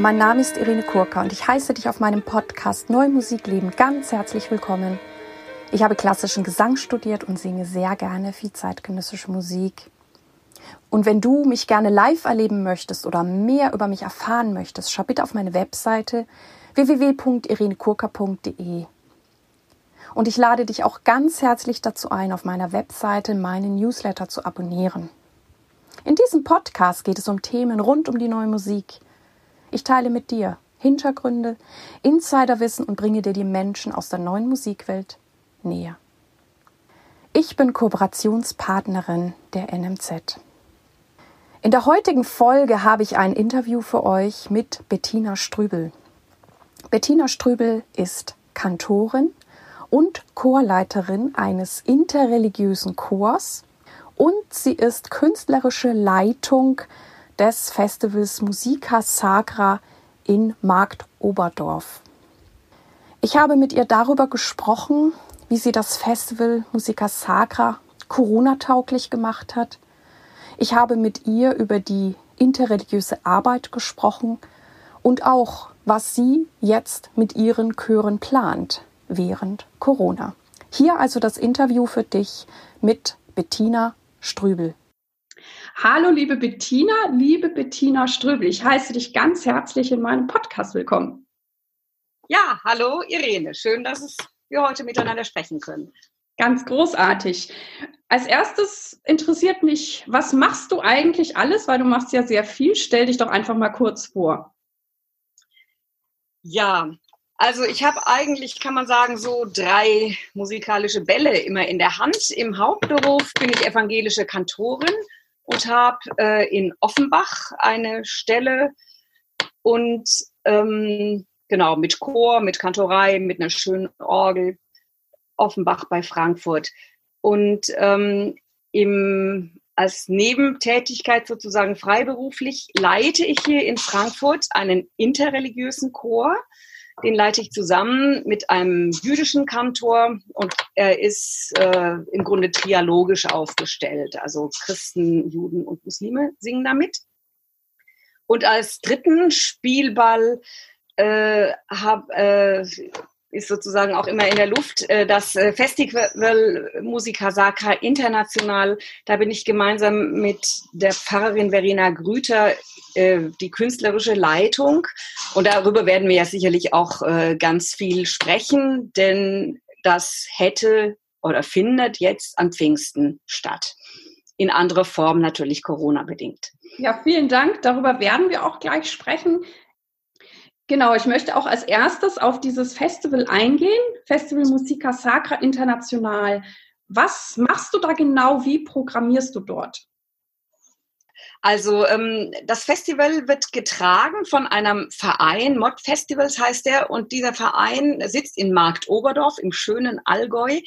Mein Name ist Irene Kurka und ich heiße dich auf meinem Podcast Neue Musik leben ganz herzlich willkommen. Ich habe klassischen Gesang studiert und singe sehr gerne viel zeitgenössische Musik. Und wenn du mich gerne live erleben möchtest oder mehr über mich erfahren möchtest, schau bitte auf meine Webseite www.irenekurka.de. Und ich lade dich auch ganz herzlich dazu ein, auf meiner Webseite meinen Newsletter zu abonnieren. In diesem Podcast geht es um Themen rund um die neue Musik. Ich teile mit dir Hintergründe, Insiderwissen und bringe dir die Menschen aus der neuen Musikwelt näher. Ich bin Kooperationspartnerin der NMZ. In der heutigen Folge habe ich ein Interview für euch mit Bettina Strübel. Bettina Strübel ist Kantorin und Chorleiterin eines interreligiösen Chors und sie ist künstlerische Leitung des Festivals Musica Sacra in Markt Oberdorf. Ich habe mit ihr darüber gesprochen, wie sie das Festival Musica Sacra Corona-tauglich gemacht hat, ich habe mit ihr über die interreligiöse Arbeit gesprochen und auch, was sie jetzt mit ihren Chören plant während Corona. Hier also das Interview für dich mit Bettina Strübel. Hallo, liebe Bettina, liebe Bettina Ströbel. Ich heiße dich ganz herzlich in meinem Podcast willkommen. Ja, hallo Irene. Schön, dass wir heute miteinander sprechen können. Ganz großartig. Als erstes interessiert mich, was machst du eigentlich alles? Weil du machst ja sehr viel. Stell dich doch einfach mal kurz vor. Ja, also ich habe eigentlich, kann man sagen, so drei musikalische Bälle immer in der Hand. Im Hauptberuf bin ich evangelische Kantorin und habe äh, in Offenbach eine Stelle und ähm, genau mit Chor, mit Kantorei, mit einer schönen Orgel Offenbach bei Frankfurt. Und ähm, im, als Nebentätigkeit sozusagen freiberuflich leite ich hier in Frankfurt einen interreligiösen Chor. Den leite ich zusammen mit einem jüdischen Kantor und er ist äh, im Grunde trialogisch aufgestellt. Also Christen, Juden und Muslime singen damit. Und als dritten Spielball äh, hab, äh, ist sozusagen auch immer in der Luft. Äh, das äh, Festival Musica Sacra International, da bin ich gemeinsam mit der Pfarrerin Verena Grüter äh, die künstlerische Leitung. Und darüber werden wir ja sicherlich auch ganz viel sprechen, denn das hätte oder findet jetzt am Pfingsten statt. In anderer Form natürlich Corona-bedingt. Ja, vielen Dank. Darüber werden wir auch gleich sprechen. Genau, ich möchte auch als erstes auf dieses Festival eingehen, Festival Musica Sacra International. Was machst du da genau? Wie programmierst du dort? Also ähm, das Festival wird getragen von einem Verein, Mod Festivals heißt der, und dieser Verein sitzt in Markt Oberdorf im schönen Allgäu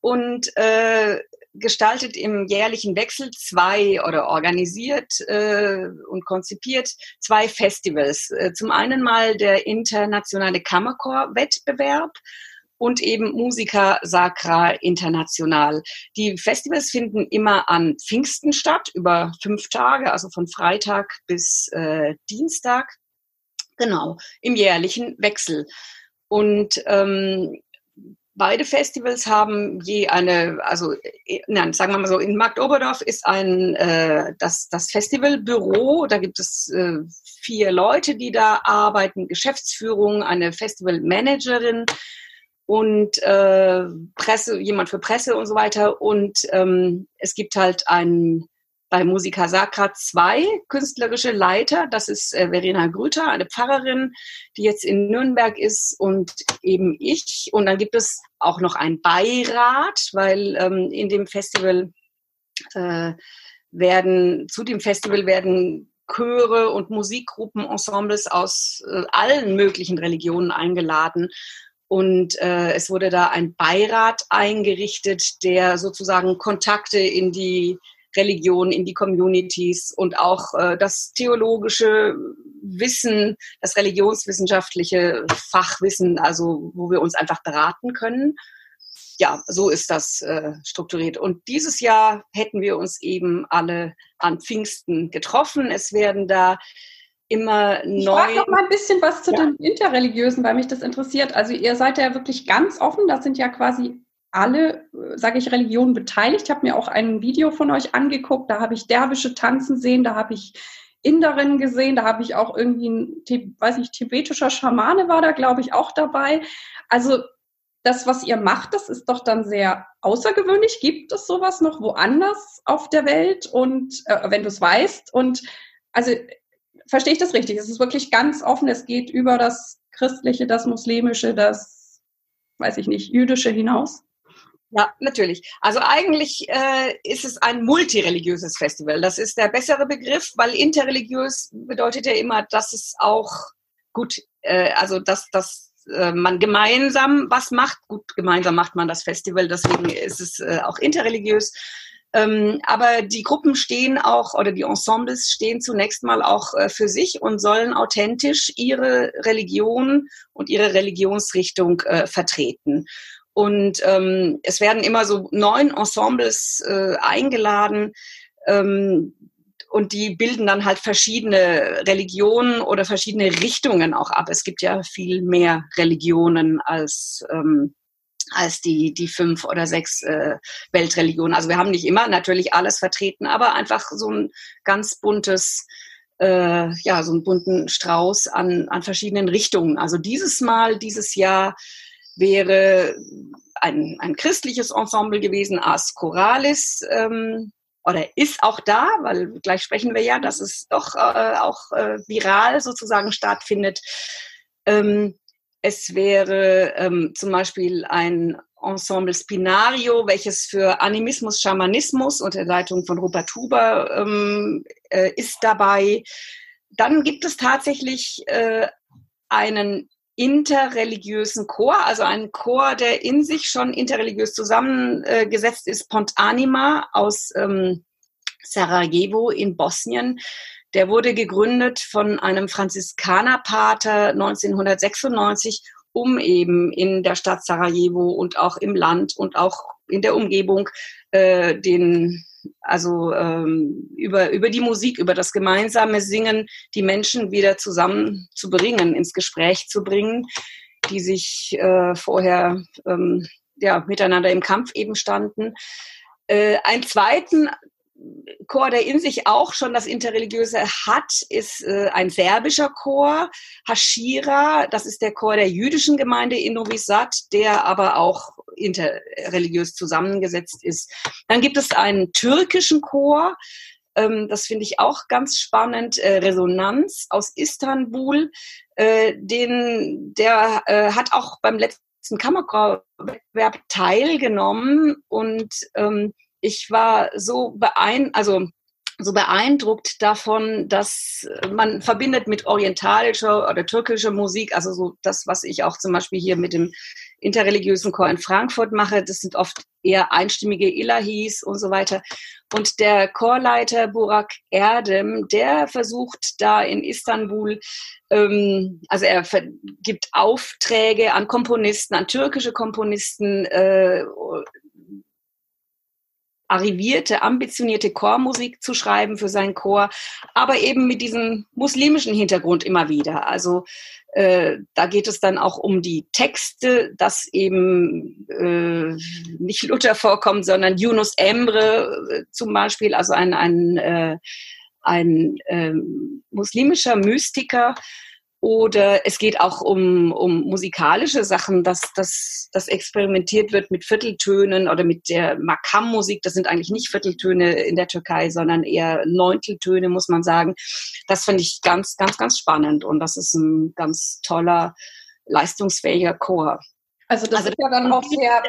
und äh, gestaltet im jährlichen Wechsel zwei oder organisiert äh, und konzipiert zwei Festivals. Äh, zum einen mal der internationale Kammerchor-Wettbewerb und eben Musica Sacra International. Die Festivals finden immer an Pfingsten statt, über fünf Tage, also von Freitag bis äh, Dienstag. Genau, im jährlichen Wechsel. Und ähm, Beide Festivals haben je eine, also äh, nein, sagen wir mal so, in Markt Oberdorf ist ein äh, das, das Festivalbüro, da gibt es äh, vier Leute, die da arbeiten, Geschäftsführung, eine Festivalmanagerin und äh, Presse, jemand für Presse und so weiter. Und ähm, es gibt halt ein bei Musica Sacra zwei künstlerische Leiter. Das ist äh, Verena Grüter, eine Pfarrerin, die jetzt in Nürnberg ist und eben ich. Und dann gibt es auch noch einen Beirat, weil ähm, in dem Festival äh, werden, zu dem Festival werden Chöre und Musikgruppen, Ensembles aus äh, allen möglichen Religionen eingeladen. Und äh, es wurde da ein Beirat eingerichtet, der sozusagen Kontakte in die Religion, in die Communities und auch äh, das theologische Wissen, das religionswissenschaftliche Fachwissen, also wo wir uns einfach beraten können. Ja, so ist das äh, strukturiert. Und dieses Jahr hätten wir uns eben alle an Pfingsten getroffen. Es werden da immer ich neu. Ich noch mal ein bisschen was zu ja. den Interreligiösen, weil mich das interessiert. Also ihr seid ja wirklich ganz offen. Das sind ja quasi alle, sage ich, Religionen beteiligt. Ich habe mir auch ein Video von euch angeguckt. Da habe ich Derwische tanzen sehen. Da habe ich Inderinnen gesehen. Da habe ich auch irgendwie ein, weiß ich, tibetischer Schamane war da, glaube ich, auch dabei. Also das, was ihr macht, das ist doch dann sehr außergewöhnlich. Gibt es sowas noch woanders auf der Welt? Und äh, wenn du es weißt, und also verstehe ich das richtig? Es ist wirklich ganz offen. Es geht über das Christliche, das Muslimische, das, weiß ich nicht, Jüdische hinaus. Ja, natürlich. Also eigentlich äh, ist es ein multireligiöses Festival. Das ist der bessere Begriff, weil interreligiös bedeutet ja immer, dass es auch gut, äh, also dass, dass äh, man gemeinsam was macht. Gut, gemeinsam macht man das Festival, deswegen ist es äh, auch interreligiös. Ähm, aber die Gruppen stehen auch oder die Ensembles stehen zunächst mal auch äh, für sich und sollen authentisch ihre Religion und ihre Religionsrichtung äh, vertreten. Und ähm, es werden immer so neun Ensembles äh, eingeladen. Ähm, und die bilden dann halt verschiedene Religionen oder verschiedene Richtungen auch ab. Es gibt ja viel mehr Religionen als ähm, als die, die fünf oder sechs äh, Weltreligionen. Also wir haben nicht immer natürlich alles vertreten, aber einfach so ein ganz buntes, äh, ja, so einen bunten Strauß an, an verschiedenen Richtungen. Also dieses Mal, dieses Jahr wäre ein, ein christliches Ensemble gewesen, Ars Choralis, ähm, oder ist auch da, weil gleich sprechen wir ja, dass es doch äh, auch äh, viral sozusagen stattfindet. Ähm, es wäre ähm, zum Beispiel ein Ensemble Spinario, welches für Animismus, Schamanismus unter Leitung von Rupert Huber ähm, äh, ist dabei. Dann gibt es tatsächlich äh, einen interreligiösen Chor, also einen Chor, der in sich schon interreligiös zusammengesetzt ist, Pont Anima aus ähm, Sarajevo in Bosnien. Der wurde gegründet von einem Franziskanerpater 1996, um eben in der Stadt Sarajevo und auch im Land und auch in der Umgebung äh, den also ähm, über, über die Musik, über das gemeinsame Singen die Menschen wieder zusammenzubringen, ins Gespräch zu bringen, die sich äh, vorher ähm, ja, miteinander im Kampf eben standen. Äh, einen zweiten Chor, der in sich auch schon das Interreligiöse hat, ist äh, ein serbischer Chor, Hashira, das ist der Chor der jüdischen Gemeinde in Novi Sad, der aber auch interreligiös zusammengesetzt ist. Dann gibt es einen türkischen Chor, ähm, das finde ich auch ganz spannend, äh, Resonanz aus Istanbul, äh, den, der äh, hat auch beim letzten Kammerchorwettbewerb teilgenommen und ähm, ich war so beein also so beeindruckt davon, dass man verbindet mit orientalischer oder türkischer Musik, also so das, was ich auch zum Beispiel hier mit dem interreligiösen Chor in Frankfurt mache, das sind oft eher einstimmige Ilahis und so weiter. Und der Chorleiter Burak Erdem, der versucht da in Istanbul, ähm, also er gibt Aufträge an Komponisten, an türkische Komponisten, äh, arrivierte, ambitionierte Chormusik zu schreiben für seinen Chor, aber eben mit diesem muslimischen Hintergrund immer wieder. Also äh, da geht es dann auch um die Texte, dass eben äh, nicht Luther vorkommt, sondern Yunus Emre äh, zum Beispiel, also ein, ein, äh, ein äh, muslimischer Mystiker, oder es geht auch um, um musikalische Sachen, dass, dass, dass experimentiert wird mit Vierteltönen oder mit der Makam-Musik. Das sind eigentlich nicht Vierteltöne in der Türkei, sondern eher Neunteltöne, muss man sagen. Das finde ich ganz, ganz, ganz spannend. Und das ist ein ganz toller, leistungsfähiger Chor. Also das also, ist ja dann auch sehr,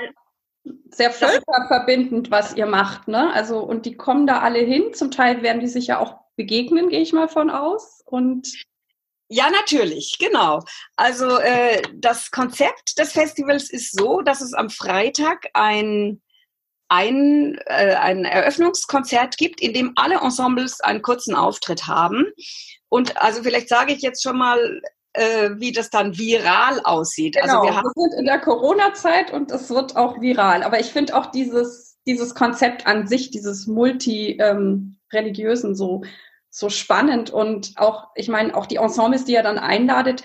sehr völkerverbindend, was ihr macht. Ne? Also, und die kommen da alle hin. Zum Teil werden die sich ja auch begegnen, gehe ich mal von aus. Und ja, natürlich, genau. Also äh, das Konzept des Festivals ist so, dass es am Freitag ein, ein, äh, ein Eröffnungskonzert gibt, in dem alle Ensembles einen kurzen Auftritt haben. Und also vielleicht sage ich jetzt schon mal, äh, wie das dann viral aussieht. Also genau, also wir, haben wir sind in der Corona-Zeit und es wird auch viral. Aber ich finde auch dieses, dieses Konzept an sich, dieses multi-religiösen ähm, so so spannend und auch, ich meine, auch die Ensembles, die ihr dann einladet,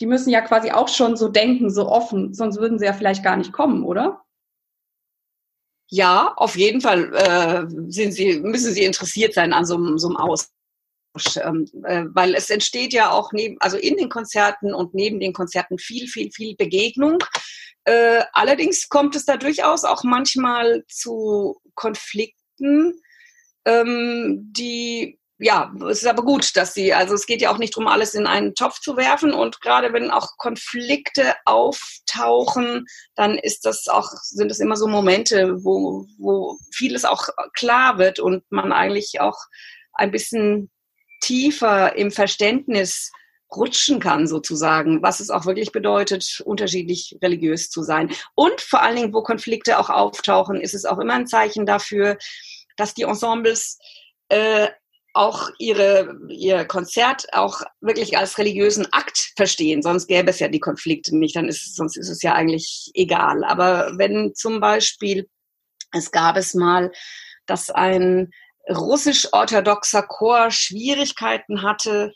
die müssen ja quasi auch schon so denken, so offen, sonst würden sie ja vielleicht gar nicht kommen, oder? Ja, auf jeden Fall äh, sind sie, müssen sie interessiert sein an so, so einem Austausch. Ähm, äh, weil es entsteht ja auch neben, also in den Konzerten und neben den Konzerten viel, viel, viel Begegnung. Äh, allerdings kommt es da durchaus auch manchmal zu Konflikten, ähm, die ja, es ist aber gut, dass sie, also es geht ja auch nicht darum, alles in einen Topf zu werfen und gerade wenn auch Konflikte auftauchen, dann ist das auch, sind es immer so Momente, wo, wo vieles auch klar wird und man eigentlich auch ein bisschen tiefer im Verständnis rutschen kann, sozusagen, was es auch wirklich bedeutet, unterschiedlich religiös zu sein. Und vor allen Dingen, wo Konflikte auch auftauchen, ist es auch immer ein Zeichen dafür, dass die Ensembles äh, auch ihre, ihr Konzert auch wirklich als religiösen Akt verstehen. Sonst gäbe es ja die Konflikte nicht, dann ist, sonst ist es ja eigentlich egal. Aber wenn zum Beispiel, es gab es mal, dass ein russisch-orthodoxer Chor Schwierigkeiten hatte,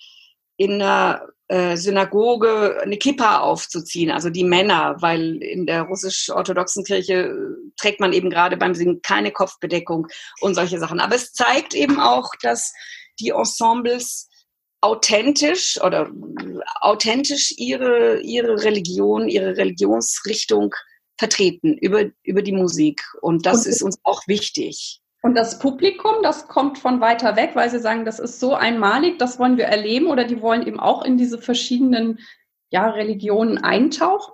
in der äh, Synagoge eine Kippa aufzuziehen, also die Männer, weil in der russisch-orthodoxen Kirche äh, trägt man eben gerade beim Singen keine Kopfbedeckung und solche Sachen. Aber es zeigt eben auch, dass die Ensembles authentisch oder äh, authentisch ihre, ihre Religion, ihre Religionsrichtung vertreten über, über die Musik. Und das und ist uns auch wichtig. Und das Publikum, das kommt von weiter weg, weil sie sagen, das ist so einmalig, das wollen wir erleben oder die wollen eben auch in diese verschiedenen ja, Religionen eintauchen?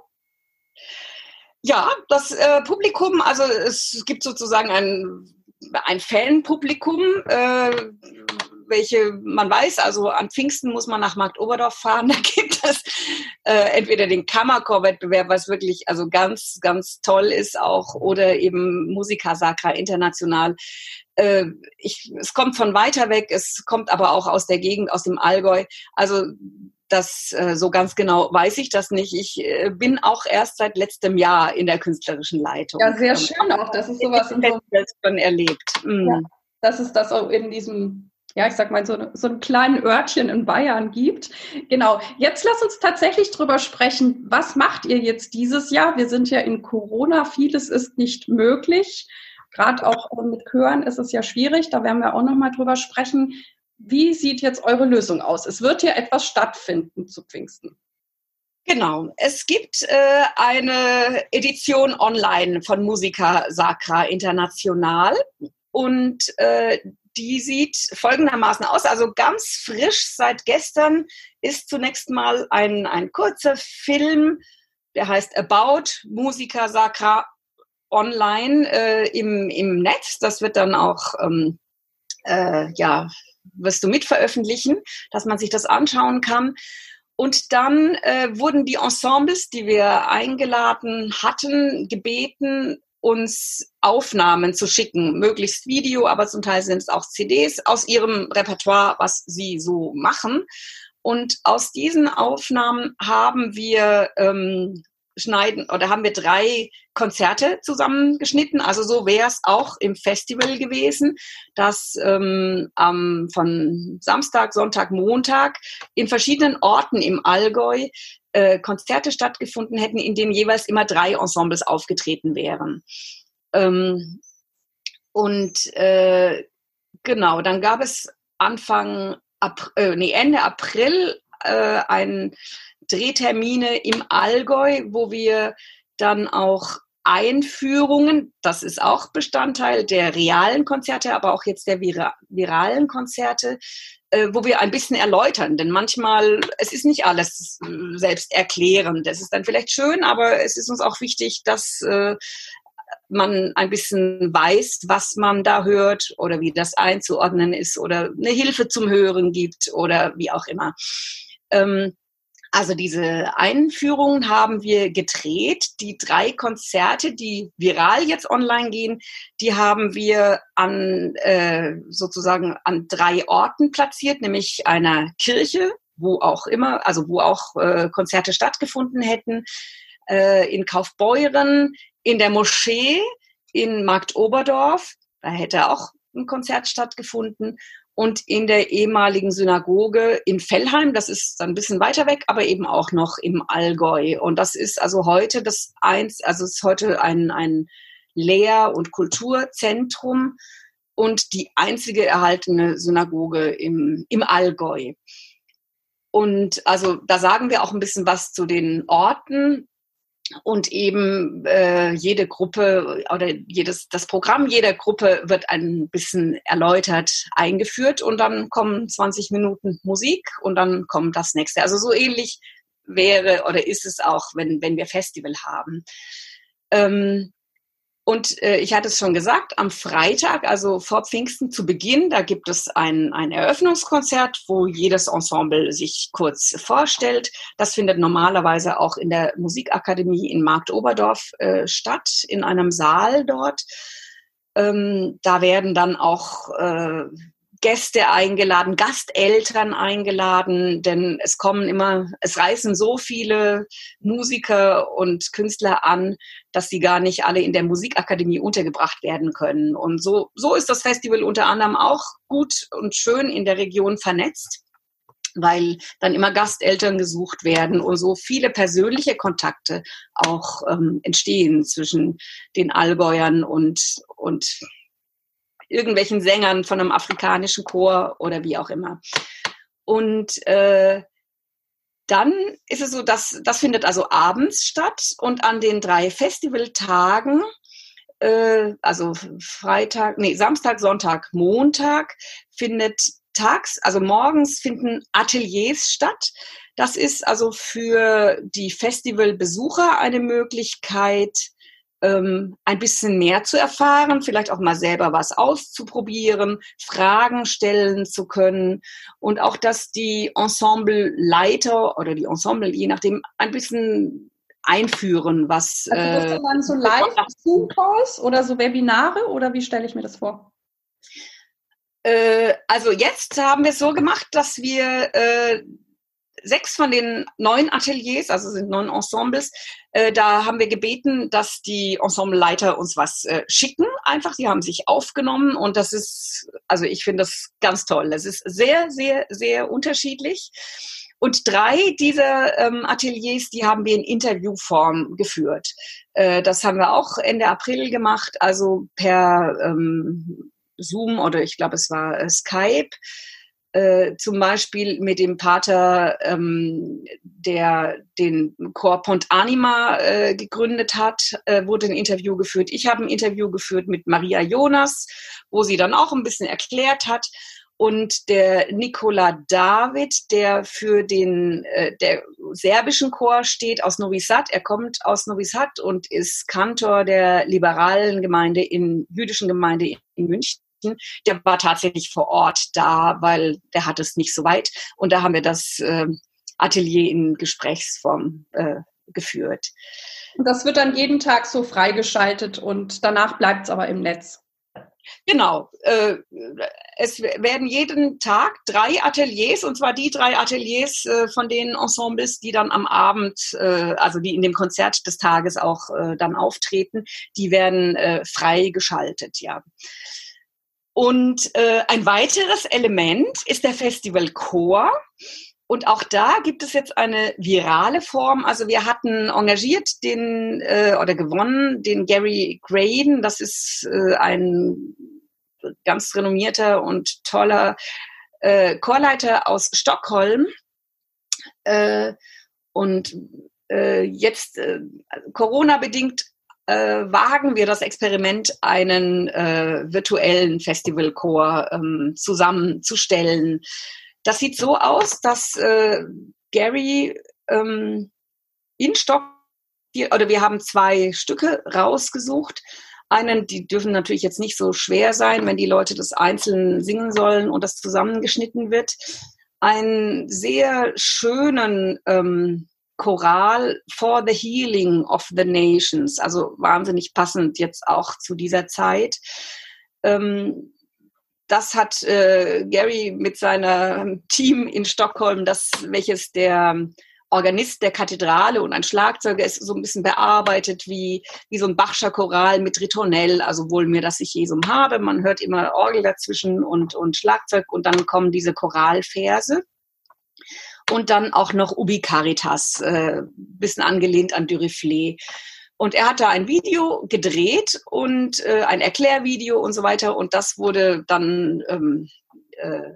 Ja, das äh, Publikum, also es gibt sozusagen ein, ein Fanpublikum, äh, welche man weiß, also an Pfingsten muss man nach Markt Oberdorf fahren, da gibt es äh, entweder den Kammerchor-Wettbewerb, was wirklich also ganz, ganz toll ist auch, oder eben Musica Sacra International. Äh, ich, es kommt von weiter weg, es kommt aber auch aus der Gegend, aus dem Allgäu. Also das äh, so ganz genau weiß ich das nicht. Ich äh, bin auch erst seit letztem Jahr in der künstlerischen Leitung. Ja, sehr schön auch, dass es sowas in so schon erlebt. Mm. Ja, dass es das auch in diesem ja, ich sag mal, so, so einen kleinen Örtchen in Bayern gibt. Genau. Jetzt lass uns tatsächlich drüber sprechen. Was macht ihr jetzt dieses Jahr? Wir sind ja in Corona. Vieles ist nicht möglich. Gerade auch mit Chören ist es ja schwierig. Da werden wir auch nochmal drüber sprechen. Wie sieht jetzt eure Lösung aus? Es wird ja etwas stattfinden zu Pfingsten. Genau. Es gibt äh, eine Edition online von Musica Sacra International. Und äh, die sieht folgendermaßen aus. Also ganz frisch seit gestern ist zunächst mal ein, ein kurzer Film, der heißt About Musica Sacra online äh, im, im Netz. Das wird dann auch, ähm, äh, ja, wirst du mitveröffentlichen, dass man sich das anschauen kann. Und dann äh, wurden die Ensembles, die wir eingeladen hatten, gebeten, uns Aufnahmen zu schicken, möglichst Video, aber zum Teil sind es auch CDs aus ihrem Repertoire, was sie so machen. Und aus diesen Aufnahmen haben wir ähm, schneiden oder haben wir drei Konzerte zusammengeschnitten. Also so wäre es auch im Festival gewesen, dass ähm, ähm, von Samstag, Sonntag, Montag in verschiedenen Orten im Allgäu äh, Konzerte stattgefunden hätten, in denen jeweils immer drei Ensembles aufgetreten wären. Ähm, und äh, genau, dann gab es Anfang April, äh, nee, Ende April äh, ein Drehtermine im Allgäu, wo wir dann auch Einführungen, das ist auch Bestandteil der realen Konzerte, aber auch jetzt der viralen Konzerte, äh, wo wir ein bisschen erläutern. Denn manchmal, es ist nicht alles selbst erklärend. Das ist dann vielleicht schön, aber es ist uns auch wichtig, dass äh, man ein bisschen weiß, was man da hört oder wie das einzuordnen ist oder eine Hilfe zum Hören gibt oder wie auch immer. Ähm, also diese Einführungen haben wir gedreht. Die drei Konzerte, die viral jetzt online gehen, die haben wir an äh, sozusagen an drei Orten platziert, nämlich einer Kirche, wo auch immer, also wo auch äh, Konzerte stattgefunden hätten, äh, in Kaufbeuren, in der Moschee in Markt Oberdorf, da hätte auch ein Konzert stattgefunden und in der ehemaligen Synagoge in Fellheim. Das ist ein bisschen weiter weg, aber eben auch noch im Allgäu. Und das ist also heute das eins, also ist heute ein, ein Lehr- und Kulturzentrum und die einzige erhaltene Synagoge im, im Allgäu. Und also da sagen wir auch ein bisschen was zu den Orten und eben äh, jede Gruppe oder jedes das Programm jeder Gruppe wird ein bisschen erläutert eingeführt und dann kommen 20 Minuten Musik und dann kommt das nächste. Also so ähnlich wäre oder ist es auch, wenn wenn wir Festival haben. Ähm, und äh, ich hatte es schon gesagt, am Freitag, also vor Pfingsten zu Beginn, da gibt es ein, ein Eröffnungskonzert, wo jedes Ensemble sich kurz vorstellt. Das findet normalerweise auch in der Musikakademie in Marktoberdorf äh, statt, in einem Saal dort. Ähm, da werden dann auch äh, Gäste eingeladen, Gasteltern eingeladen, denn es kommen immer, es reisen so viele Musiker und Künstler an, dass sie gar nicht alle in der Musikakademie untergebracht werden können. Und so, so ist das Festival unter anderem auch gut und schön in der Region vernetzt weil dann immer Gasteltern gesucht werden und so viele persönliche Kontakte auch ähm, entstehen zwischen den Allgäuern und, und irgendwelchen Sängern von einem afrikanischen Chor oder wie auch immer. Und äh, dann ist es so, dass das findet also abends statt und an den drei Festivaltagen, äh, also Freitag, nee, Samstag, Sonntag, Montag, findet tags, also morgens finden Ateliers statt. Das ist also für die Festivalbesucher eine Möglichkeit, ähm, ein bisschen mehr zu erfahren, vielleicht auch mal selber was auszuprobieren, Fragen stellen zu können und auch, dass die Ensembleleiter oder die Ensemble, je nachdem, ein bisschen einführen, was. Also äh, dann so Live-Zoom-Calls oder so Webinare oder wie stelle ich mir das vor? Äh, also jetzt haben wir es so gemacht, dass wir äh, sechs von den neun Ateliers, also sind neun Ensembles, äh, da haben wir gebeten, dass die Ensembleleiter uns was äh, schicken. Einfach, die haben sich aufgenommen und das ist, also ich finde das ganz toll. Das ist sehr, sehr, sehr unterschiedlich. Und drei dieser ähm, Ateliers, die haben wir in Interviewform geführt. Äh, das haben wir auch Ende April gemacht, also per ähm, Zoom oder ich glaube, es war äh, Skype. Äh, zum Beispiel mit dem Pater, ähm, der den Chor Pont Anima äh, gegründet hat, äh, wurde ein Interview geführt. Ich habe ein Interview geführt mit Maria Jonas, wo sie dann auch ein bisschen erklärt hat. Und der Nikola David, der für den äh, der serbischen Chor steht aus Novi Sad, er kommt aus Novi Sad und ist Kantor der liberalen Gemeinde in jüdischen Gemeinde in München der war tatsächlich vor Ort da, weil der hat es nicht so weit. Und da haben wir das äh, Atelier in Gesprächsform äh, geführt. Und das wird dann jeden Tag so freigeschaltet und danach bleibt es aber im Netz. Genau. Äh, es werden jeden Tag drei Ateliers, und zwar die drei Ateliers äh, von den Ensembles, die dann am Abend, äh, also die in dem Konzert des Tages auch dann auftreten, die werden freigeschaltet, ja. Und äh, ein weiteres Element ist der Festival Chor. Und auch da gibt es jetzt eine virale Form. Also wir hatten engagiert den äh, oder gewonnen den Gary Graydon. Das ist äh, ein ganz renommierter und toller äh, Chorleiter aus Stockholm. Äh, und äh, jetzt äh, Corona bedingt äh, wagen wir das Experiment, einen äh, virtuellen Festivalchor ähm, zusammenzustellen. Das sieht so aus, dass äh, Gary ähm, in Stock, oder wir haben zwei Stücke rausgesucht. Einen, die dürfen natürlich jetzt nicht so schwer sein, wenn die Leute das einzeln singen sollen und das zusammengeschnitten wird. Einen sehr schönen ähm, Choral for the Healing of the Nations, also wahnsinnig passend jetzt auch zu dieser Zeit. Ähm, das hat äh, Gary mit seinem Team in Stockholm, das welches der Organist der Kathedrale und ein Schlagzeuger ist so ein bisschen bearbeitet wie, wie so ein Bachscher Choral mit Ritornell, also wohl mir, dass ich Jesum habe. Man hört immer Orgel dazwischen und, und Schlagzeug und dann kommen diese Choralverse. Und dann auch noch Ubi Caritas, äh, bisschen angelehnt an Duriflé. Und er hat da ein Video gedreht und äh, ein Erklärvideo und so weiter. Und das wurde dann ähm, äh,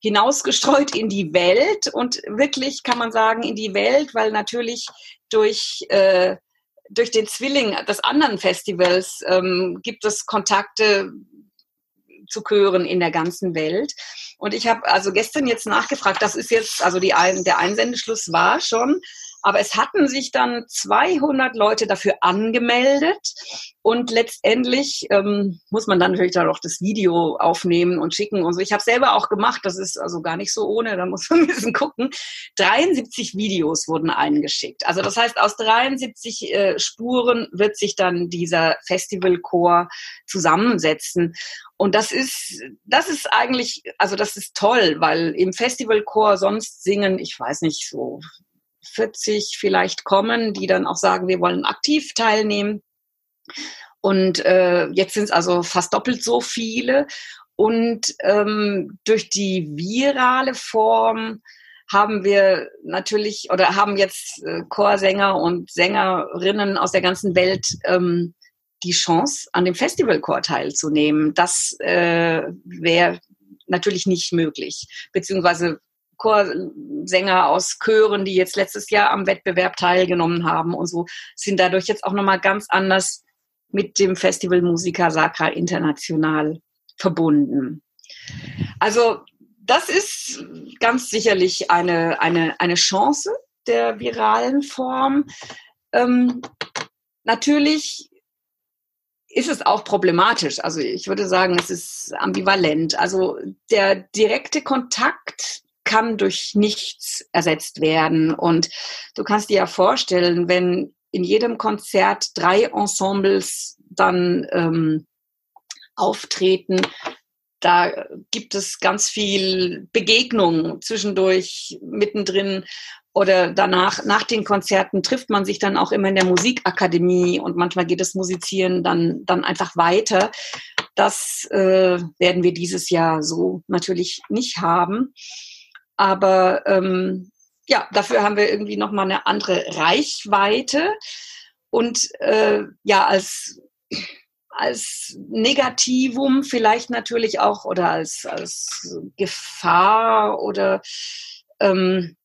hinausgestreut in die Welt und wirklich kann man sagen in die Welt, weil natürlich durch äh, durch den Zwilling des anderen Festivals ähm, gibt es Kontakte zu Chören in der ganzen Welt. Und ich habe also gestern jetzt nachgefragt, das ist jetzt, also die der Einsendeschluss war schon aber es hatten sich dann 200 Leute dafür angemeldet und letztendlich ähm, muss man dann natürlich dann auch das Video aufnehmen und schicken und so. Ich habe selber auch gemacht, das ist also gar nicht so ohne, da muss man ein bisschen gucken. 73 Videos wurden eingeschickt. Also das heißt, aus 73 äh, Spuren wird sich dann dieser Festivalchor zusammensetzen. Und das ist, das ist eigentlich, also das ist toll, weil im Festivalchor sonst singen, ich weiß nicht, so 40 vielleicht kommen, die dann auch sagen, wir wollen aktiv teilnehmen. Und äh, jetzt sind es also fast doppelt so viele. Und ähm, durch die virale Form haben wir natürlich oder haben jetzt äh, Chorsänger und Sängerinnen aus der ganzen Welt ähm, die Chance, an dem Festivalchor teilzunehmen. Das äh, wäre natürlich nicht möglich, beziehungsweise Chorsänger aus Chören, die jetzt letztes Jahr am Wettbewerb teilgenommen haben und so, sind dadurch jetzt auch nochmal ganz anders mit dem Festival Musica Sacra International verbunden. Also das ist ganz sicherlich eine, eine, eine Chance der viralen Form. Ähm, natürlich ist es auch problematisch. Also ich würde sagen, es ist ambivalent. Also der direkte Kontakt kann durch nichts ersetzt werden. Und du kannst dir ja vorstellen, wenn in jedem Konzert drei Ensembles dann ähm, auftreten, da gibt es ganz viel Begegnung zwischendurch, mittendrin oder danach, nach den Konzerten trifft man sich dann auch immer in der Musikakademie und manchmal geht das Musizieren dann, dann einfach weiter. Das äh, werden wir dieses Jahr so natürlich nicht haben. Aber ähm, ja, dafür haben wir irgendwie nochmal eine andere Reichweite. Und äh, ja, als, als Negativum vielleicht natürlich auch oder als, als Gefahr oder ähm,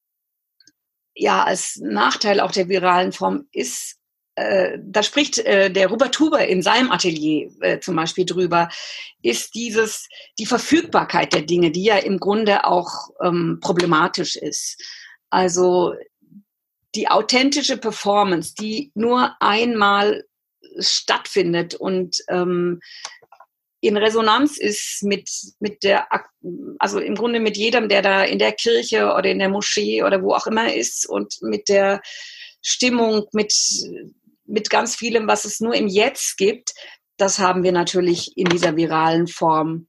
ja, als Nachteil auch der viralen Form ist äh, da spricht äh, der Robert Huber in seinem Atelier äh, zum Beispiel drüber, ist dieses, die Verfügbarkeit der Dinge, die ja im Grunde auch ähm, problematisch ist. Also die authentische Performance, die nur einmal stattfindet und ähm, in Resonanz ist mit, mit der, also im Grunde mit jedem, der da in der Kirche oder in der Moschee oder wo auch immer ist und mit der Stimmung, mit mit ganz vielem, was es nur im Jetzt gibt, das haben wir natürlich in dieser viralen Form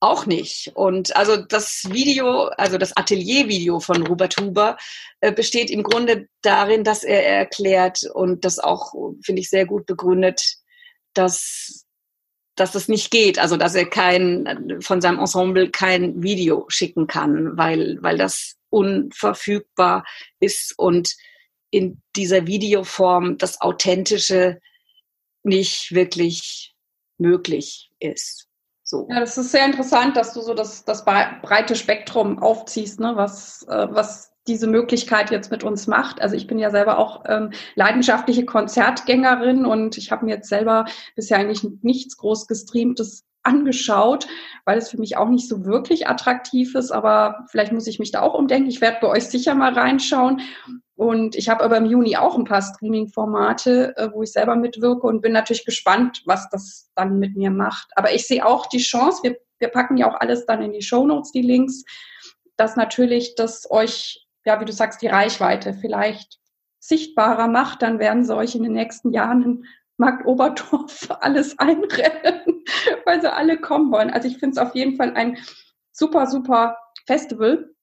auch nicht. Und also das Video, also das Ateliervideo von Robert Huber äh, besteht im Grunde darin, dass er erklärt und das auch, finde ich, sehr gut begründet, dass dass das nicht geht, also dass er kein von seinem Ensemble kein Video schicken kann, weil weil das unverfügbar ist und in dieser Videoform das Authentische nicht wirklich möglich ist. So. Ja, das ist sehr interessant, dass du so das, das breite Spektrum aufziehst, ne, was, äh, was diese Möglichkeit jetzt mit uns macht. Also ich bin ja selber auch ähm, leidenschaftliche Konzertgängerin und ich habe mir jetzt selber bisher eigentlich nichts groß gestreamtes angeschaut, weil es für mich auch nicht so wirklich attraktiv ist. Aber vielleicht muss ich mich da auch umdenken. Ich werde bei euch sicher mal reinschauen. Und ich habe aber im Juni auch ein paar Streaming-Formate, äh, wo ich selber mitwirke und bin natürlich gespannt, was das dann mit mir macht. Aber ich sehe auch die Chance, wir, wir packen ja auch alles dann in die Show Notes, die Links, dass natürlich das euch, ja, wie du sagst, die Reichweite vielleicht sichtbarer macht. Dann werden sie euch in den nächsten Jahren in Markt Oberdorf alles einrennen, weil sie alle kommen wollen. Also ich finde es auf jeden Fall ein super, super Festival.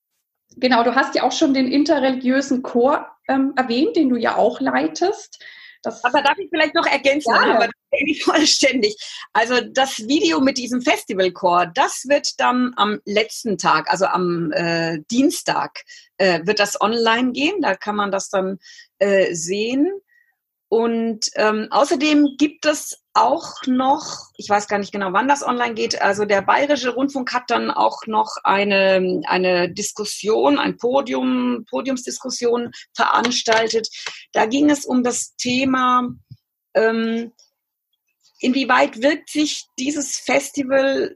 Genau, du hast ja auch schon den interreligiösen Chor ähm, erwähnt, den du ja auch leitest. Das Aber darf ich vielleicht noch ergänzen? Ja. Aber nicht vollständig. Also das Video mit diesem Festivalchor, das wird dann am letzten Tag, also am äh, Dienstag, äh, wird das online gehen. Da kann man das dann äh, sehen. Und ähm, außerdem gibt es auch noch, ich weiß gar nicht genau, wann das online geht, also der Bayerische Rundfunk hat dann auch noch eine, eine Diskussion, ein Podium, Podiumsdiskussion veranstaltet. Da ging es um das Thema, ähm, inwieweit wirkt sich dieses Festival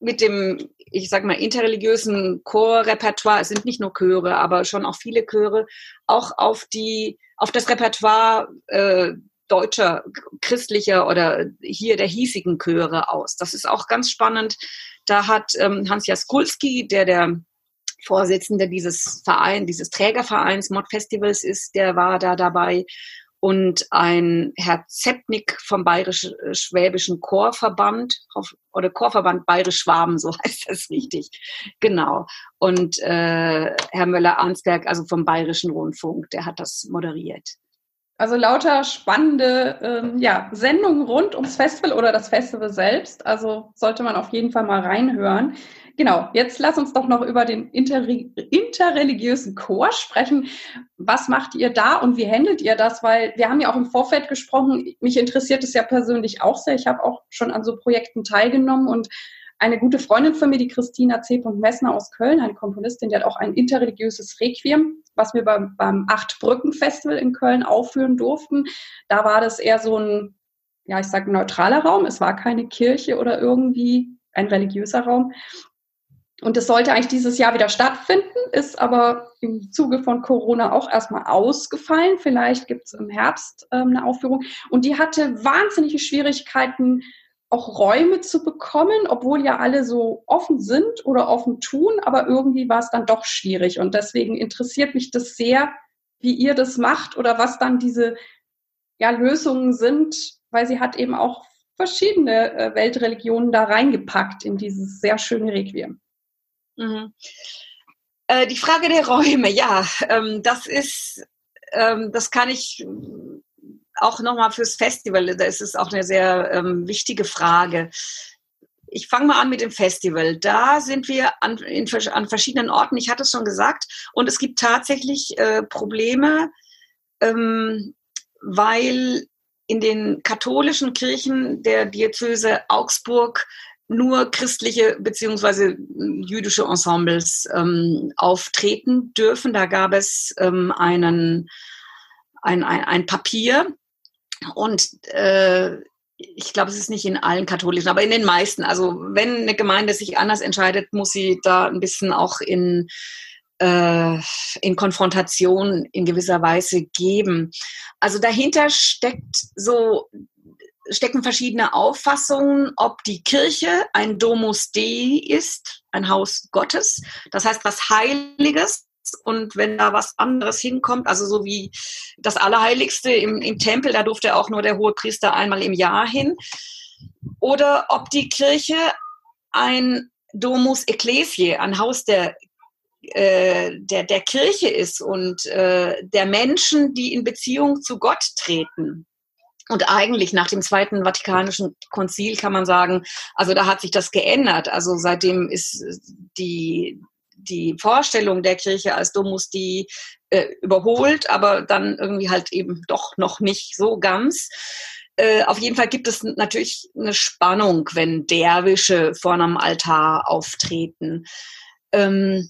mit dem, ich sag mal, interreligiösen Chorrepertoire, es sind nicht nur Chöre, aber schon auch viele Chöre, auch auf die, auf das Repertoire äh, deutscher, christlicher oder hier der hiesigen Chöre aus. Das ist auch ganz spannend. Da hat ähm, Hans Jaskulski, der der Vorsitzende dieses Vereins, dieses Trägervereins Mod Festivals ist, der war da dabei. Und ein Herr Zepnik vom Bayerisch-Schwäbischen äh, Chorverband oder Chorverband Bayerisch-Schwaben, so heißt das richtig. Genau. Und äh, Herr Möller-Arnsberg, also vom Bayerischen Rundfunk, der hat das moderiert. Also lauter spannende ähm, ja, Sendungen rund ums Festival oder das Festival selbst. Also sollte man auf jeden Fall mal reinhören. Genau, jetzt lass uns doch noch über den interre interreligiösen Chor sprechen. Was macht ihr da und wie handelt ihr das? Weil wir haben ja auch im Vorfeld gesprochen, mich interessiert es ja persönlich auch sehr. Ich habe auch schon an so Projekten teilgenommen und eine gute Freundin von mir, die Christina C. Messner aus Köln, eine Komponistin, die hat auch ein interreligiöses Requiem, was wir beim, beim Acht-Brücken-Festival in Köln aufführen durften. Da war das eher so ein, ja, ich sage neutraler Raum. Es war keine Kirche oder irgendwie ein religiöser Raum. Und es sollte eigentlich dieses Jahr wieder stattfinden, ist aber im Zuge von Corona auch erstmal ausgefallen. Vielleicht gibt es im Herbst ähm, eine Aufführung. Und die hatte wahnsinnige Schwierigkeiten, auch Räume zu bekommen, obwohl ja alle so offen sind oder offen tun, aber irgendwie war es dann doch schwierig. Und deswegen interessiert mich das sehr, wie ihr das macht oder was dann diese ja, Lösungen sind, weil sie hat eben auch verschiedene äh, Weltreligionen da reingepackt in dieses sehr schöne Requiem. Mhm. Äh, die Frage der Räume, ja, ähm, das ist, ähm, das kann ich auch nochmal fürs Festival, da ist es auch eine sehr ähm, wichtige Frage. Ich fange mal an mit dem Festival. Da sind wir an, in, an verschiedenen Orten, ich hatte es schon gesagt, und es gibt tatsächlich äh, Probleme, ähm, weil in den katholischen Kirchen der Diözese Augsburg nur christliche beziehungsweise jüdische Ensembles ähm, auftreten dürfen. Da gab es ähm, einen, ein, ein, ein Papier, und äh, ich glaube, es ist nicht in allen katholischen, aber in den meisten. Also wenn eine Gemeinde sich anders entscheidet, muss sie da ein bisschen auch in, äh, in Konfrontation in gewisser Weise geben. Also dahinter steckt so stecken verschiedene Auffassungen, ob die Kirche ein Domus Dei ist, ein Haus Gottes, das heißt was Heiliges, und wenn da was anderes hinkommt, also so wie das Allerheiligste im, im Tempel, da durfte auch nur der hohe Priester einmal im Jahr hin. Oder ob die Kirche ein Domus Ecclesiae, ein Haus der, äh, der, der Kirche ist und äh, der Menschen, die in Beziehung zu Gott treten. Und eigentlich nach dem Zweiten Vatikanischen Konzil kann man sagen, also da hat sich das geändert. Also seitdem ist die, die Vorstellung der Kirche als Domus die äh, überholt, aber dann irgendwie halt eben doch noch nicht so ganz. Äh, auf jeden Fall gibt es natürlich eine Spannung, wenn Derwische vor einem Altar auftreten. Ähm,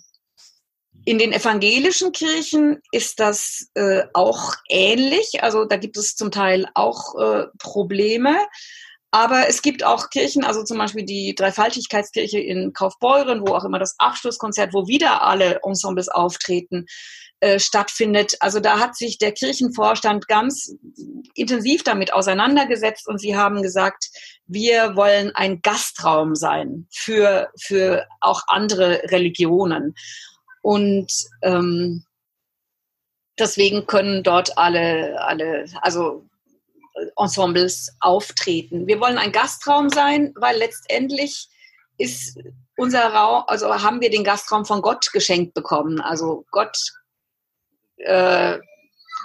in den evangelischen Kirchen ist das äh, auch ähnlich. Also da gibt es zum Teil auch äh, Probleme. Aber es gibt auch Kirchen, also zum Beispiel die Dreifaltigkeitskirche in Kaufbeuren, wo auch immer das Abschlusskonzert, wo wieder alle Ensembles auftreten, äh, stattfindet. Also da hat sich der Kirchenvorstand ganz intensiv damit auseinandergesetzt und sie haben gesagt, wir wollen ein Gastraum sein für, für auch andere Religionen. Und ähm, deswegen können dort alle, alle, also Ensembles auftreten. Wir wollen ein Gastraum sein, weil letztendlich ist unser Raum, also haben wir den Gastraum von Gott geschenkt bekommen. Also Gott äh,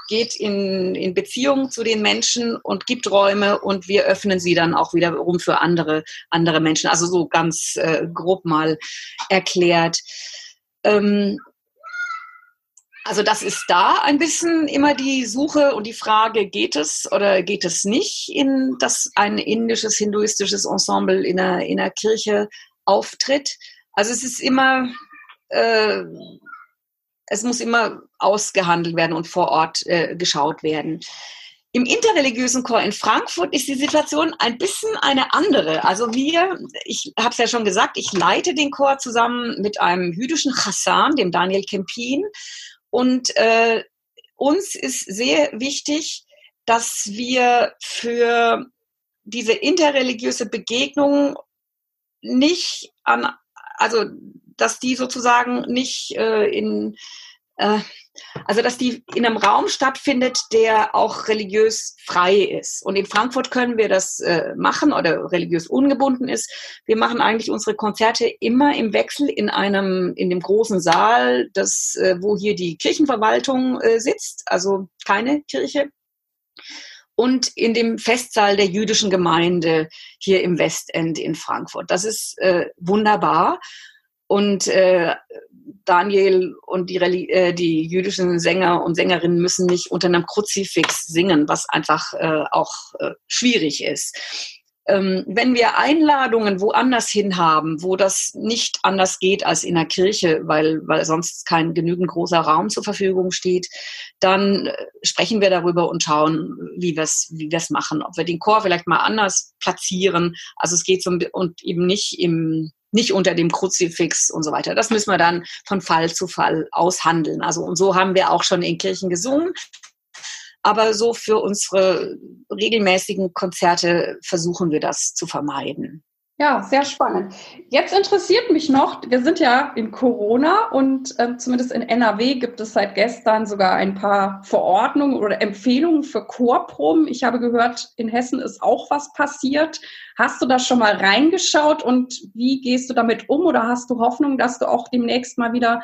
geht in, in Beziehung zu den Menschen und gibt Räume und wir öffnen sie dann auch wiederum für andere, andere Menschen. Also so ganz äh, grob mal erklärt. Ähm, also das ist da ein bisschen immer die Suche und die Frage, geht es oder geht es nicht, in dass ein indisches, hinduistisches Ensemble in einer, in einer Kirche auftritt. Also es ist immer, äh, es muss immer ausgehandelt werden und vor Ort äh, geschaut werden. Im interreligiösen Chor in Frankfurt ist die Situation ein bisschen eine andere. Also wir, ich habe es ja schon gesagt, ich leite den Chor zusammen mit einem jüdischen Chassan, dem Daniel Kempin. Und äh, uns ist sehr wichtig, dass wir für diese interreligiöse Begegnung nicht an, also dass die sozusagen nicht äh, in also dass die in einem Raum stattfindet, der auch religiös frei ist. Und in Frankfurt können wir das äh, machen oder religiös ungebunden ist. Wir machen eigentlich unsere Konzerte immer im Wechsel in einem, in dem großen Saal, das, äh, wo hier die Kirchenverwaltung äh, sitzt, also keine Kirche. Und in dem Festsaal der jüdischen Gemeinde hier im Westend in Frankfurt. Das ist äh, wunderbar. Und äh, Daniel und die, äh, die jüdischen Sänger und Sängerinnen müssen nicht unter einem Kruzifix singen, was einfach äh, auch äh, schwierig ist. Ähm, wenn wir Einladungen woanders hin haben, wo das nicht anders geht als in der Kirche, weil, weil sonst kein genügend großer Raum zur Verfügung steht, dann äh, sprechen wir darüber und schauen, wie wir es wie wir's machen. Ob wir den Chor vielleicht mal anders platzieren. Also es geht so und eben nicht im nicht unter dem Kruzifix und so weiter. Das müssen wir dann von Fall zu Fall aushandeln. Also und so haben wir auch schon in Kirchen gesungen. Aber so für unsere regelmäßigen Konzerte versuchen wir das zu vermeiden. Ja, sehr spannend. Jetzt interessiert mich noch, wir sind ja in Corona und äh, zumindest in NRW gibt es seit gestern sogar ein paar Verordnungen oder Empfehlungen für Chorproben. Ich habe gehört, in Hessen ist auch was passiert. Hast du da schon mal reingeschaut und wie gehst du damit um oder hast du Hoffnung, dass du auch demnächst mal wieder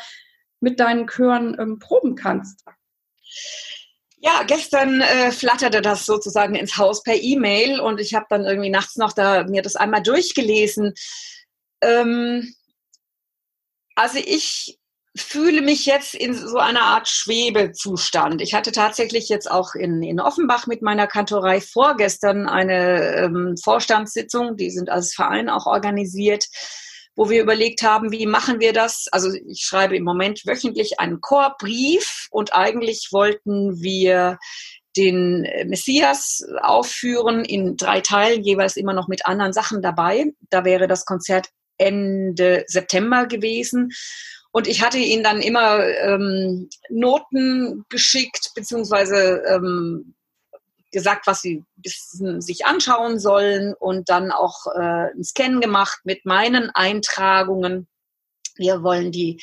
mit deinen Chören ähm, proben kannst? Ja, gestern äh, flatterte das sozusagen ins Haus per E-Mail und ich habe dann irgendwie nachts noch da mir das einmal durchgelesen. Ähm, also ich fühle mich jetzt in so einer Art Schwebezustand. Ich hatte tatsächlich jetzt auch in, in Offenbach mit meiner Kantorei vorgestern eine ähm, Vorstandssitzung, die sind als Verein auch organisiert wo wir überlegt haben, wie machen wir das? Also ich schreibe im Moment wöchentlich einen Chorbrief und eigentlich wollten wir den Messias aufführen in drei Teilen, jeweils immer noch mit anderen Sachen dabei. Da wäre das Konzert Ende September gewesen. Und ich hatte ihnen dann immer ähm, Noten geschickt, beziehungsweise ähm, gesagt, was sie sich anschauen sollen und dann auch äh, ein Scan gemacht mit meinen Eintragungen. Wir wollen die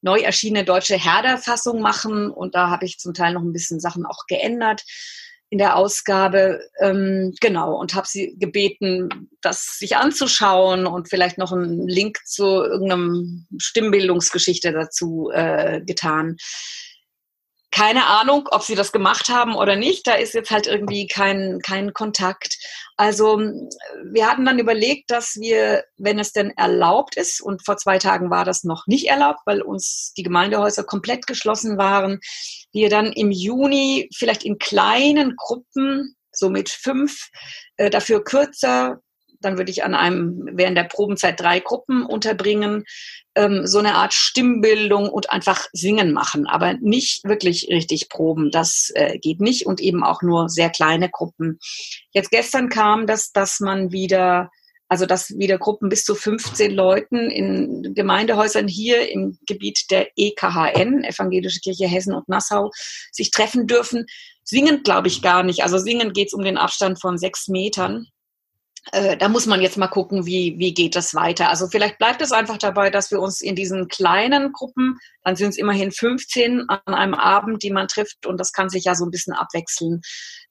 neu erschienene deutsche Herder-Fassung machen und da habe ich zum Teil noch ein bisschen Sachen auch geändert in der Ausgabe. Ähm, genau, und habe sie gebeten, das sich anzuschauen und vielleicht noch einen Link zu irgendeinem Stimmbildungsgeschichte dazu äh, getan keine Ahnung, ob sie das gemacht haben oder nicht. Da ist jetzt halt irgendwie kein, kein Kontakt. Also wir hatten dann überlegt, dass wir, wenn es denn erlaubt ist, und vor zwei Tagen war das noch nicht erlaubt, weil uns die Gemeindehäuser komplett geschlossen waren, wir dann im Juni vielleicht in kleinen Gruppen, so mit fünf, äh, dafür kürzer dann würde ich an einem während der Probenzeit drei Gruppen unterbringen, ähm, so eine Art Stimmbildung und einfach singen machen, aber nicht wirklich richtig proben. Das äh, geht nicht und eben auch nur sehr kleine Gruppen. Jetzt gestern kam das, dass man wieder also dass wieder Gruppen bis zu 15 Leuten in Gemeindehäusern hier im Gebiet der EKHN, Evangelische Kirche Hessen und Nassau, sich treffen dürfen. Singen glaube ich gar nicht. Also singen geht es um den Abstand von sechs Metern. Äh, da muss man jetzt mal gucken, wie, wie geht das weiter. Also vielleicht bleibt es einfach dabei, dass wir uns in diesen kleinen Gruppen, dann sind es immerhin 15 an einem Abend, die man trifft und das kann sich ja so ein bisschen abwechseln,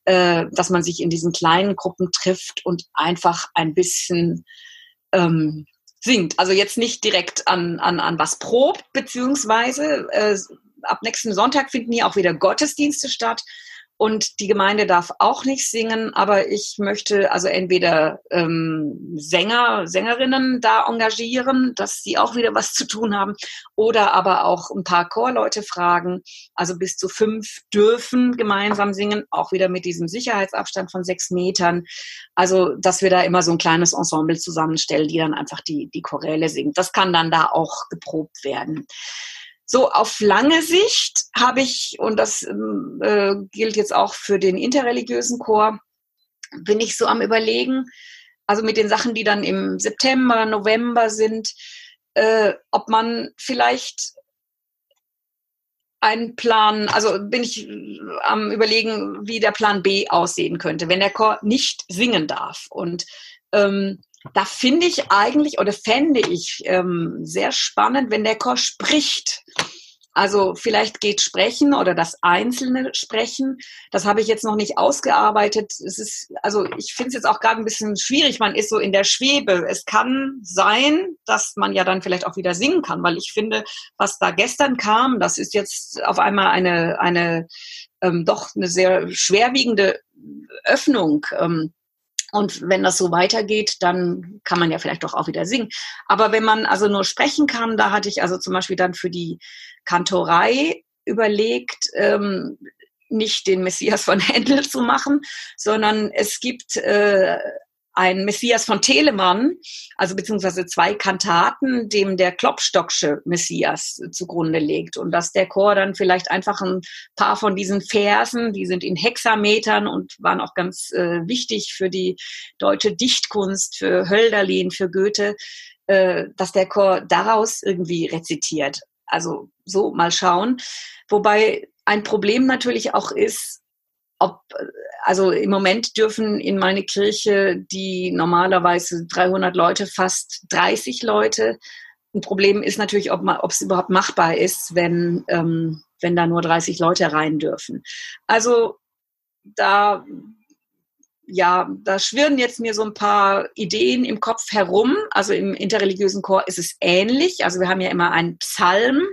äh, dass man sich in diesen kleinen Gruppen trifft und einfach ein bisschen ähm, singt. Also jetzt nicht direkt an, an, an was probt, beziehungsweise äh, ab nächsten Sonntag finden hier auch wieder Gottesdienste statt. Und die Gemeinde darf auch nicht singen, aber ich möchte also entweder ähm, Sänger, Sängerinnen da engagieren, dass sie auch wieder was zu tun haben, oder aber auch ein paar Chorleute fragen. Also bis zu fünf dürfen gemeinsam singen, auch wieder mit diesem Sicherheitsabstand von sechs Metern. Also, dass wir da immer so ein kleines Ensemble zusammenstellen, die dann einfach die, die Choräle singt. Das kann dann da auch geprobt werden. So auf lange Sicht habe ich, und das ähm, äh, gilt jetzt auch für den interreligiösen Chor, bin ich so am Überlegen, also mit den Sachen, die dann im September, November sind, äh, ob man vielleicht einen Plan, also bin ich am Überlegen, wie der Plan B aussehen könnte, wenn der Chor nicht singen darf. Und ähm, da finde ich eigentlich oder fände ich ähm, sehr spannend, wenn der Chor spricht. Also vielleicht geht Sprechen oder das einzelne Sprechen. Das habe ich jetzt noch nicht ausgearbeitet. Es ist, also ich finde es jetzt auch gerade ein bisschen schwierig. Man ist so in der Schwebe. Es kann sein, dass man ja dann vielleicht auch wieder singen kann, weil ich finde, was da gestern kam, das ist jetzt auf einmal eine, eine ähm, doch eine sehr schwerwiegende Öffnung. Ähm, und wenn das so weitergeht, dann kann man ja vielleicht doch auch wieder singen. Aber wenn man also nur sprechen kann, da hatte ich also zum Beispiel dann für die Kantorei überlegt, ähm, nicht den Messias von Händel zu machen, sondern es gibt äh, ein Messias von Telemann, also beziehungsweise zwei Kantaten, dem der Klopstocksche Messias zugrunde legt. Und dass der Chor dann vielleicht einfach ein paar von diesen Versen, die sind in Hexametern und waren auch ganz äh, wichtig für die deutsche Dichtkunst, für Hölderlin, für Goethe, äh, dass der Chor daraus irgendwie rezitiert. Also so mal schauen. Wobei ein Problem natürlich auch ist, ob, also im Moment dürfen in meine Kirche, die normalerweise 300 Leute, fast 30 Leute. Ein Problem ist natürlich, ob, es überhaupt machbar ist, wenn, ähm, wenn da nur 30 Leute rein dürfen. Also da, ja, da schwirren jetzt mir so ein paar Ideen im Kopf herum. Also im interreligiösen Chor ist es ähnlich. Also wir haben ja immer einen Psalm,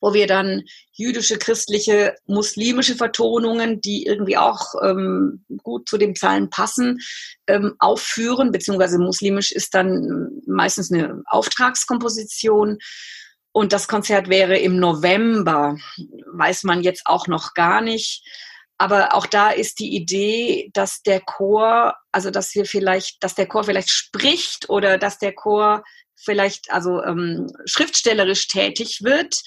wo wir dann jüdische, christliche, muslimische Vertonungen, die irgendwie auch ähm, gut zu dem Psalm passen, ähm, aufführen, beziehungsweise muslimisch ist dann meistens eine Auftragskomposition. Und das Konzert wäre im November, weiß man jetzt auch noch gar nicht. Aber auch da ist die Idee, dass der Chor, also dass wir vielleicht, dass der Chor vielleicht spricht oder dass der Chor vielleicht also ähm, schriftstellerisch tätig wird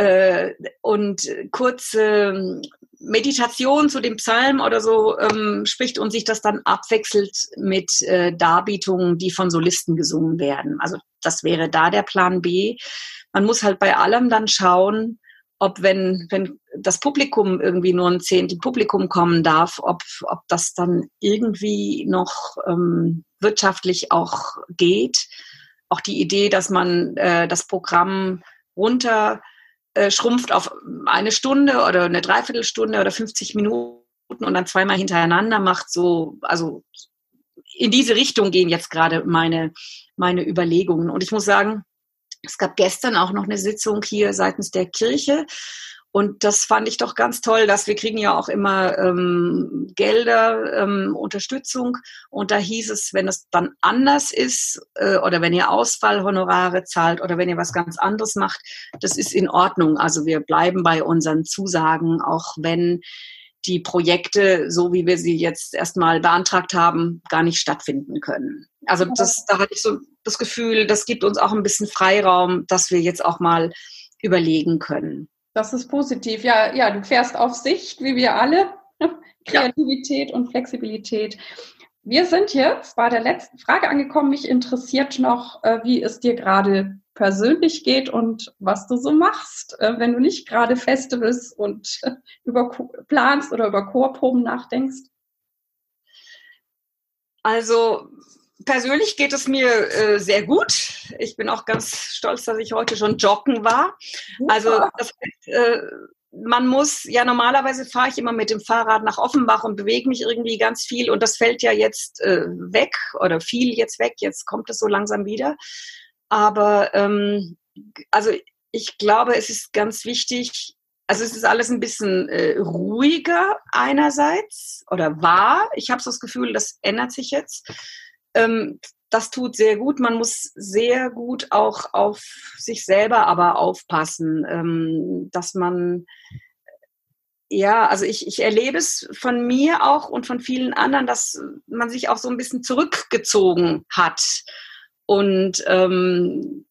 äh, und kurze Meditation zu dem Psalm oder so ähm, spricht und sich das dann abwechselt mit äh, Darbietungen, die von Solisten gesungen werden. Also das wäre da der Plan B. Man muss halt bei allem dann schauen, ob wenn, wenn das Publikum irgendwie nur ein Zehntel Publikum kommen darf, ob, ob das dann irgendwie noch ähm, wirtschaftlich auch geht. Auch die Idee, dass man äh, das Programm runter äh, schrumpft auf eine Stunde oder eine Dreiviertelstunde oder 50 Minuten und dann zweimal hintereinander macht, so, also in diese Richtung gehen jetzt gerade meine, meine Überlegungen. Und ich muss sagen, es gab gestern auch noch eine Sitzung hier seitens der Kirche und das fand ich doch ganz toll, dass wir kriegen ja auch immer ähm, Gelder, ähm, Unterstützung. Und da hieß es, wenn es dann anders ist äh, oder wenn ihr Ausfallhonorare zahlt oder wenn ihr was ganz anderes macht, das ist in Ordnung. Also wir bleiben bei unseren Zusagen, auch wenn die Projekte, so wie wir sie jetzt erstmal beantragt haben, gar nicht stattfinden können. Also das, da hatte ich so das Gefühl, das gibt uns auch ein bisschen Freiraum, dass wir jetzt auch mal überlegen können. Das ist positiv. Ja, ja, du fährst auf Sicht, wie wir alle. Kreativität ja. und Flexibilität. Wir sind jetzt bei der letzten Frage angekommen. Mich interessiert noch, äh, wie es dir gerade persönlich geht und was du so machst, äh, wenn du nicht gerade Festivals und über planst oder über Chorproben nachdenkst. Also persönlich geht es mir äh, sehr gut. Ich bin auch ganz stolz, dass ich heute schon joggen war. Also das, äh, man muss, ja normalerweise fahre ich immer mit dem Fahrrad nach Offenbach und bewege mich irgendwie ganz viel und das fällt ja jetzt äh, weg oder viel jetzt weg, jetzt kommt es so langsam wieder. Aber ähm, also ich glaube, es ist ganz wichtig, also es ist alles ein bisschen äh, ruhiger einerseits oder war. Ich habe so das Gefühl, das ändert sich jetzt. Ähm, das tut sehr gut. Man muss sehr gut auch auf sich selber aber aufpassen, ähm, dass man ja, also ich, ich erlebe es von mir auch und von vielen anderen, dass man sich auch so ein bisschen zurückgezogen hat. Und ähm,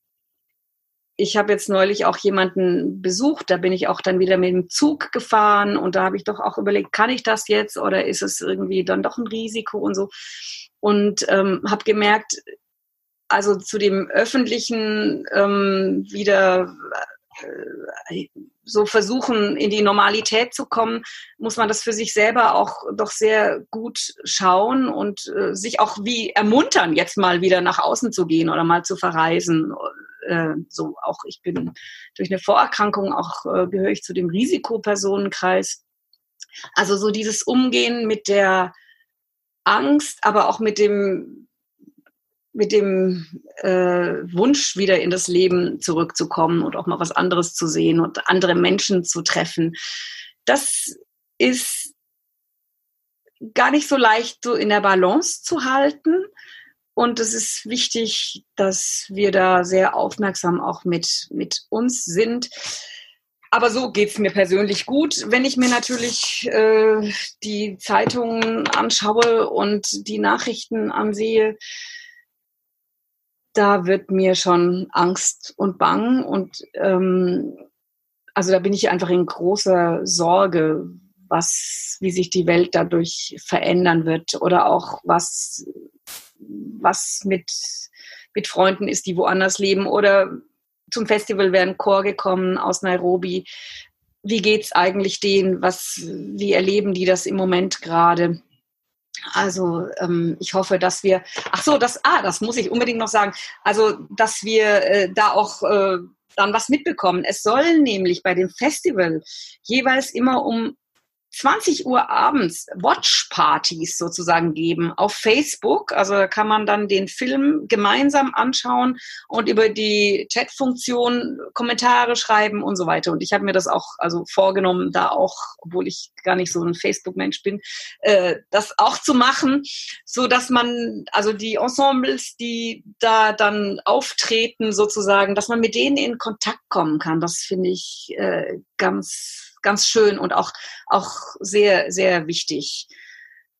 ich habe jetzt neulich auch jemanden besucht, da bin ich auch dann wieder mit dem Zug gefahren und da habe ich doch auch überlegt, kann ich das jetzt oder ist es irgendwie dann doch ein Risiko und so. Und ähm, habe gemerkt, also zu dem öffentlichen ähm, wieder äh, so versuchen, in die Normalität zu kommen, muss man das für sich selber auch doch sehr gut schauen und äh, sich auch wie ermuntern, jetzt mal wieder nach außen zu gehen oder mal zu verreisen. Äh, so auch ich bin durch eine Vorerkrankung auch äh, gehöre ich zu dem Risikopersonenkreis. Also so dieses Umgehen mit der Angst, aber auch mit dem mit dem äh, Wunsch, wieder in das Leben zurückzukommen und auch mal was anderes zu sehen und andere Menschen zu treffen. Das ist gar nicht so leicht so in der Balance zu halten. Und es ist wichtig, dass wir da sehr aufmerksam auch mit, mit uns sind. Aber so geht es mir persönlich gut. Wenn ich mir natürlich äh, die Zeitungen anschaue und die Nachrichten ansehe, da wird mir schon Angst und Bang und ähm, also da bin ich einfach in großer Sorge, was, wie sich die Welt dadurch verändern wird oder auch was, was mit, mit Freunden ist, die woanders leben oder zum Festival wäre ein Chor gekommen aus Nairobi. Wie geht's eigentlich denen? Was, wie erleben die das im Moment gerade? Also ähm, ich hoffe, dass wir, ach so, das, ah, das muss ich unbedingt noch sagen, also dass wir äh, da auch äh, dann was mitbekommen. Es soll nämlich bei dem Festival jeweils immer um 20 Uhr abends Watchpartys sozusagen geben auf Facebook. Also da kann man dann den Film gemeinsam anschauen und über die Chatfunktion Kommentare schreiben und so weiter. Und ich habe mir das auch also vorgenommen, da auch, obwohl ich gar nicht so ein Facebook-Mensch bin, äh, das auch zu machen, so dass man also die Ensembles, die da dann auftreten sozusagen, dass man mit denen in Kontakt kommen kann. Das finde ich äh, ganz ganz schön und auch, auch sehr, sehr wichtig.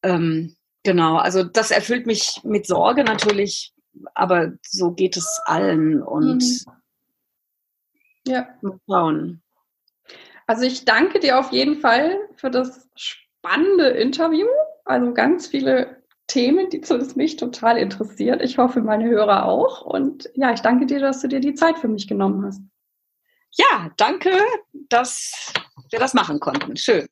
Ähm, genau, also das erfüllt mich mit Sorge natürlich, aber so geht es allen und mhm. ja. mal schauen. Also ich danke dir auf jeden Fall für das spannende Interview. Also ganz viele Themen, die zumindest mich total interessiert. Ich hoffe, meine Hörer auch. Und ja, ich danke dir, dass du dir die Zeit für mich genommen hast. Ja, danke, dass wir das machen konnten. Schön.